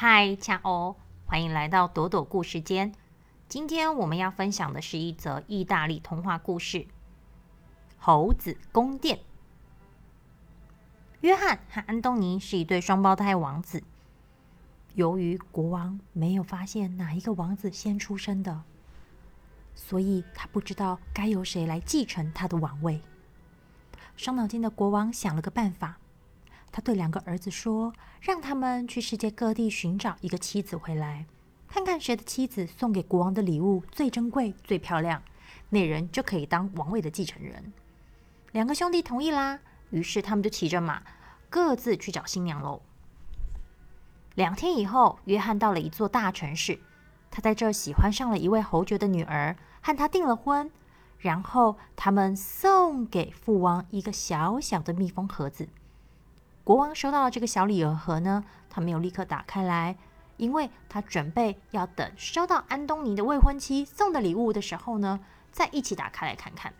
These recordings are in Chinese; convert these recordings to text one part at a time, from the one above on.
嗨，恰欧，欢迎来到朵朵故事间。今天我们要分享的是一则意大利童话故事《猴子宫殿》。约翰和安东尼是一对双胞胎王子。由于国王没有发现哪一个王子先出生的，所以他不知道该由谁来继承他的王位。伤脑筋的国王想了个办法，他对两个儿子说：“让他们去世界各地寻找一个妻子回来，看看谁的妻子送给国王的礼物最珍贵、最漂亮，那人就可以当王位的继承人。”两个兄弟同意啦。于是他们就骑着马，各自去找新娘喽。两天以后，约翰到了一座大城市，他在这儿喜欢上了一位侯爵的女儿，和她订了婚。然后他们送给父王一个小小的密封盒子。国王收到了这个小礼盒呢，他没有立刻打开来，因为他准备要等收到安东尼的未婚妻送的礼物的时候呢，再一起打开来看看。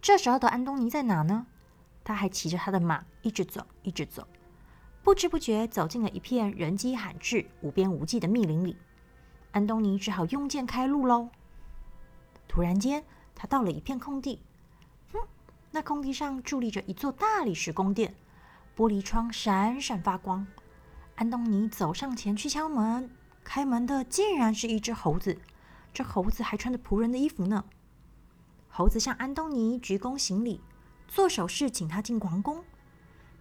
这时候的安东尼在哪呢？他还骑着他的马，一直走，一直走，不知不觉走进了一片人迹罕至、无边无际的密林里。安东尼只好用剑开路喽。突然间，他到了一片空地，哼，那空地上伫立着一座大理石宫殿，玻璃窗闪闪发光。安东尼走上前去敲门，开门的竟然是一只猴子，这猴子还穿着仆人的衣服呢。猴子向安东尼鞠躬行礼。做手势，请他进皇宫。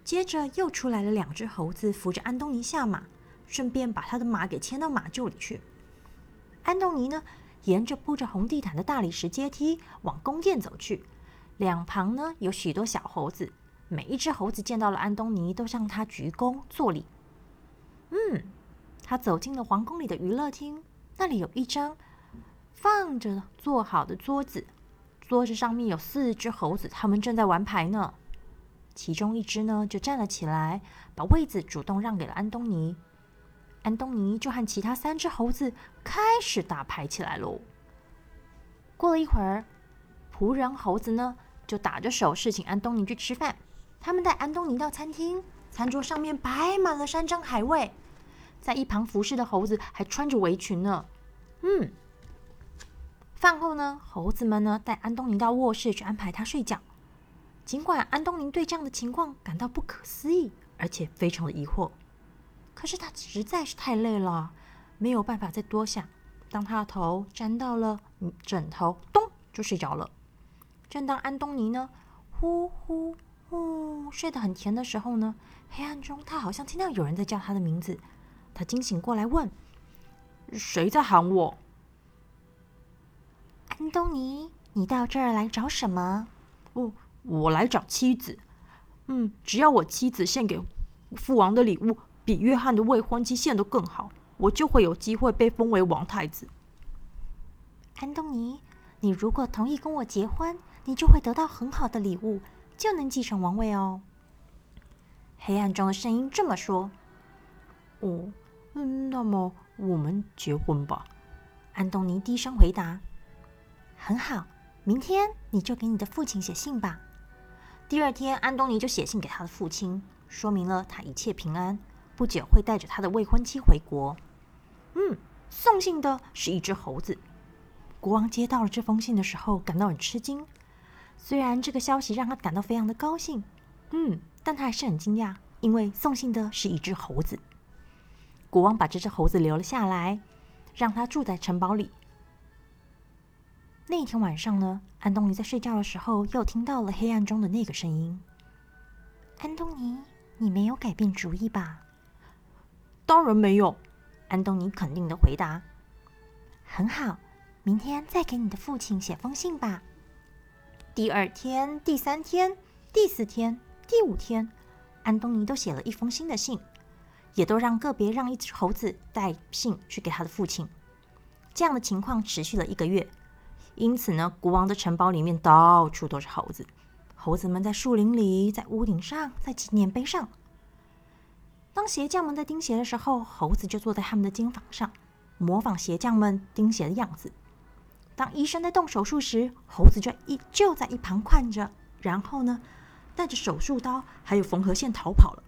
接着又出来了两只猴子，扶着安东尼下马，顺便把他的马给牵到马厩里去。安东尼呢，沿着铺着红地毯的大理石阶梯往宫殿走去，两旁呢有许多小猴子，每一只猴子见到了安东尼，都向他鞠躬作礼。嗯，他走进了皇宫里的娱乐厅，那里有一张放着做好的桌子。桌子上面有四只猴子，他们正在玩牌呢。其中一只呢就站了起来，把位子主动让给了安东尼。安东尼就和其他三只猴子开始打牌起来喽。过了一会儿，仆人猴子呢就打着手势请安东尼去吃饭。他们带安东尼到餐厅，餐桌上面摆满了山珍海味，在一旁服侍的猴子还穿着围裙呢。嗯。饭后呢，猴子们呢带安东尼到卧室去安排他睡觉。尽管安东尼对这样的情况感到不可思议，而且非常的疑惑，可是他实在是太累了，没有办法再多想。当他的头沾到了枕头，咚就睡着了。正当安东尼呢呼呼呼睡得很甜的时候呢，黑暗中他好像听到有人在叫他的名字。他惊醒过来问：“谁在喊我？”安东尼，你到这儿来找什么？哦，我来找妻子。嗯，只要我妻子献给父王的礼物比约翰的未婚妻献的更好，我就会有机会被封为王太子。安东尼，你如果同意跟我结婚，你就会得到很好的礼物，就能继承王位哦。黑暗中的声音这么说。哦，嗯，那么我们结婚吧。安东尼低声回答。很好，明天你就给你的父亲写信吧。第二天，安东尼就写信给他的父亲，说明了他一切平安，不久会带着他的未婚妻回国。嗯，送信的是一只猴子。国王接到了这封信的时候，感到很吃惊。虽然这个消息让他感到非常的高兴，嗯，但他还是很惊讶，因为送信的是一只猴子。国王把这只猴子留了下来，让他住在城堡里。那一天晚上呢，安东尼在睡觉的时候，又听到了黑暗中的那个声音。安东尼，你没有改变主意吧？当然没有，安东尼肯定的回答。很好，明天再给你的父亲写封信吧。第二天、第三天、第四天、第五天，安东尼都写了一封新的信，也都让个别让一只猴子带信去给他的父亲。这样的情况持续了一个月。因此呢，国王的城堡里面到处都是猴子。猴子们在树林里，在屋顶上，在纪念碑上。当鞋匠们在钉鞋的时候，猴子就坐在他们的肩膀上，模仿鞋匠们钉鞋的样子。当医生在动手术时，猴子就一就在一旁看着，然后呢，带着手术刀还有缝合线逃跑了。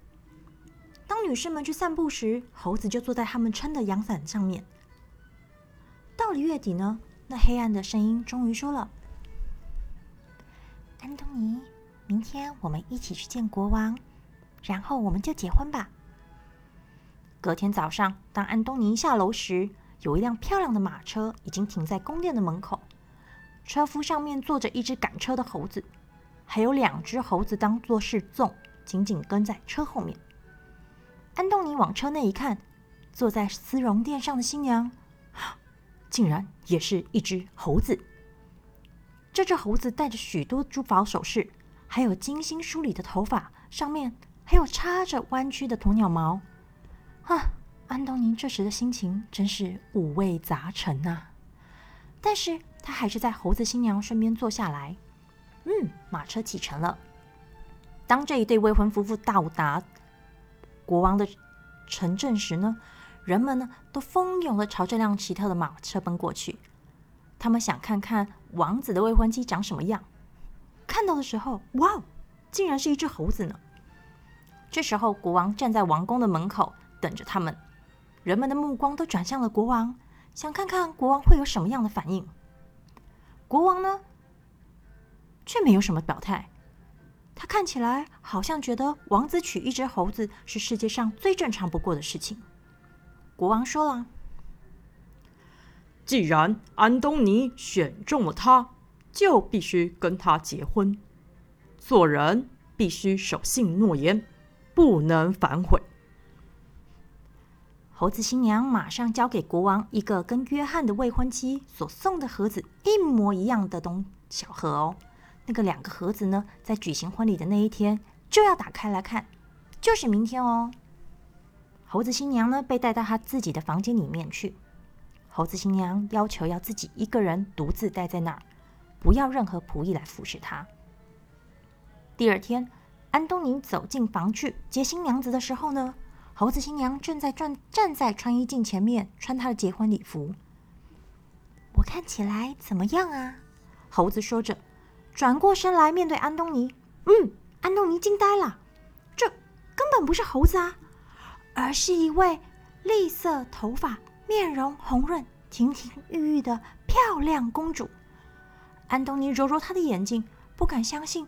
当女士们去散步时，猴子就坐在他们撑的阳伞上面。到了月底呢，那黑暗的声音终于说了：“安东尼，明天我们一起去见国王，然后我们就结婚吧。”隔天早上，当安东尼下楼时，有一辆漂亮的马车已经停在宫殿的门口，车夫上面坐着一只赶车的猴子，还有两只猴子当做侍从，紧紧跟在车后面。安东尼往车内一看，坐在丝绒垫上的新娘，竟然也是一只猴子。这只猴子戴着许多珠宝首饰，还有精心梳理的头发，上面还有插着弯曲的鸵鸟毛。啊，安东尼这时的心情真是五味杂陈呐！但是他还是在猴子新娘身边坐下来。嗯，马车启程了。当这一对未婚夫妇到达国王的城镇时呢，人们呢都蜂拥的朝这辆奇特的马车奔过去。他们想看看王子的未婚妻长什么样。看到的时候，哇，竟然是一只猴子呢！这时候，国王站在王宫的门口。等着他们，人们的目光都转向了国王，想看看国王会有什么样的反应。国王呢，却没有什么表态。他看起来好像觉得王子娶一只猴子是世界上最正常不过的事情。国王说了：“既然安东尼选中了他，就必须跟他结婚。做人必须守信诺言，不能反悔。”猴子新娘马上交给国王一个跟约翰的未婚妻所送的盒子一模一样的东小盒哦。那个两个盒子呢，在举行婚礼的那一天就要打开来看，就是明天哦。猴子新娘呢，被带到她自己的房间里面去。猴子新娘要求要自己一个人独自待在那儿，不要任何仆役来服侍她。第二天，安东尼走进房去接新娘子的时候呢。猴子新娘正在站站在穿衣镜前面穿她的结婚礼服。我看起来怎么样啊？猴子说着，转过身来面对安东尼。嗯，安东尼惊呆了，这根本不是猴子啊，而是一位栗色头发、面容红润、亭亭玉玉的漂亮公主。安东尼揉揉她的眼睛，不敢相信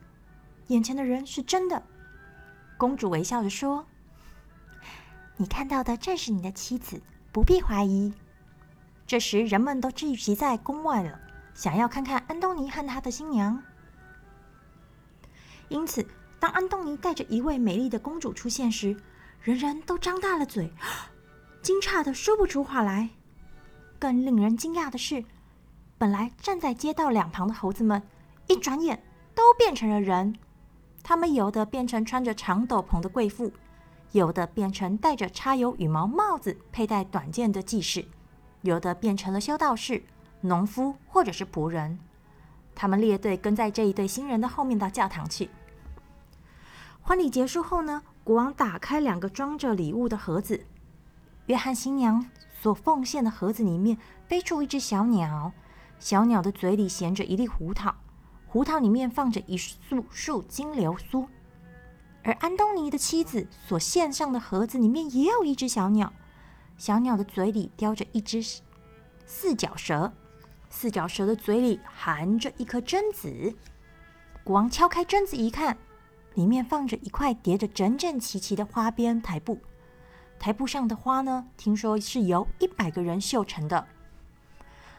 眼前的人是真的。公主微笑着说。你看到的正是你的妻子，不必怀疑。这时，人们都聚集在宫外了，想要看看安东尼和他的新娘。因此，当安东尼带着一位美丽的公主出现时，人人都张大了嘴，惊诧的说不出话来。更令人惊讶的是，本来站在街道两旁的猴子们，一转眼都变成了人。他们有的变成穿着长斗篷的贵妇。有的变成戴着插有羽毛帽子、佩戴短剑的技士，有的变成了修道士、农夫或者是仆人。他们列队跟在这一对新人的后面到教堂去。婚礼结束后呢，国王打开两个装着礼物的盒子。约翰新娘所奉献的盒子里面飞出一只小鸟，小鸟的嘴里衔着一粒胡桃，胡桃里面放着一束束金流苏。而安东尼的妻子所献上的盒子里面也有一只小鸟，小鸟的嘴里叼着一只四脚蛇，四脚蛇的嘴里含着一颗榛子。国王敲开榛子一看，里面放着一块叠着整整齐齐的花边台布，台布上的花呢，听说是由一百个人绣成的。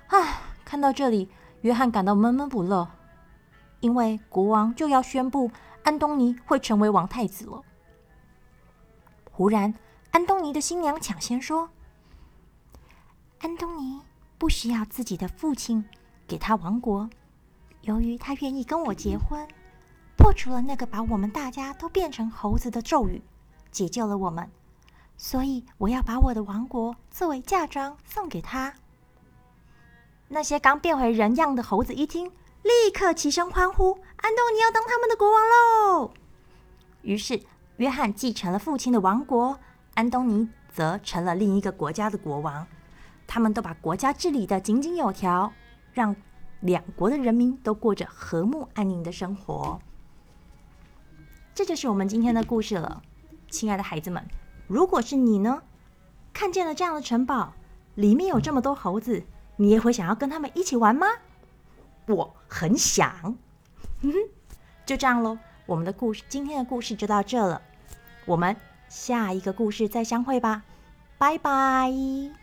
啊，看到这里，约翰感到闷闷不乐，因为国王就要宣布。安东尼会成为王太子了。忽然，安东尼的新娘抢先说：“安东尼不需要自己的父亲给他王国，由于他愿意跟我结婚，破除了那个把我们大家都变成猴子的咒语，解救了我们，所以我要把我的王国作为嫁妆送给他。”那些刚变回人样的猴子一听。立刻齐声欢呼：“安东尼要当他们的国王喽！”于是，约翰继承了父亲的王国，安东尼则成了另一个国家的国王。他们都把国家治理得井井有条，让两国的人民都过着和睦安宁的生活。这就是我们今天的故事了，亲爱的孩子们，如果是你呢？看见了这样的城堡，里面有这么多猴子，你也会想要跟他们一起玩吗？我很想。就这样喽，我们的故事今天的故事就到这了，我们下一个故事再相会吧，拜拜。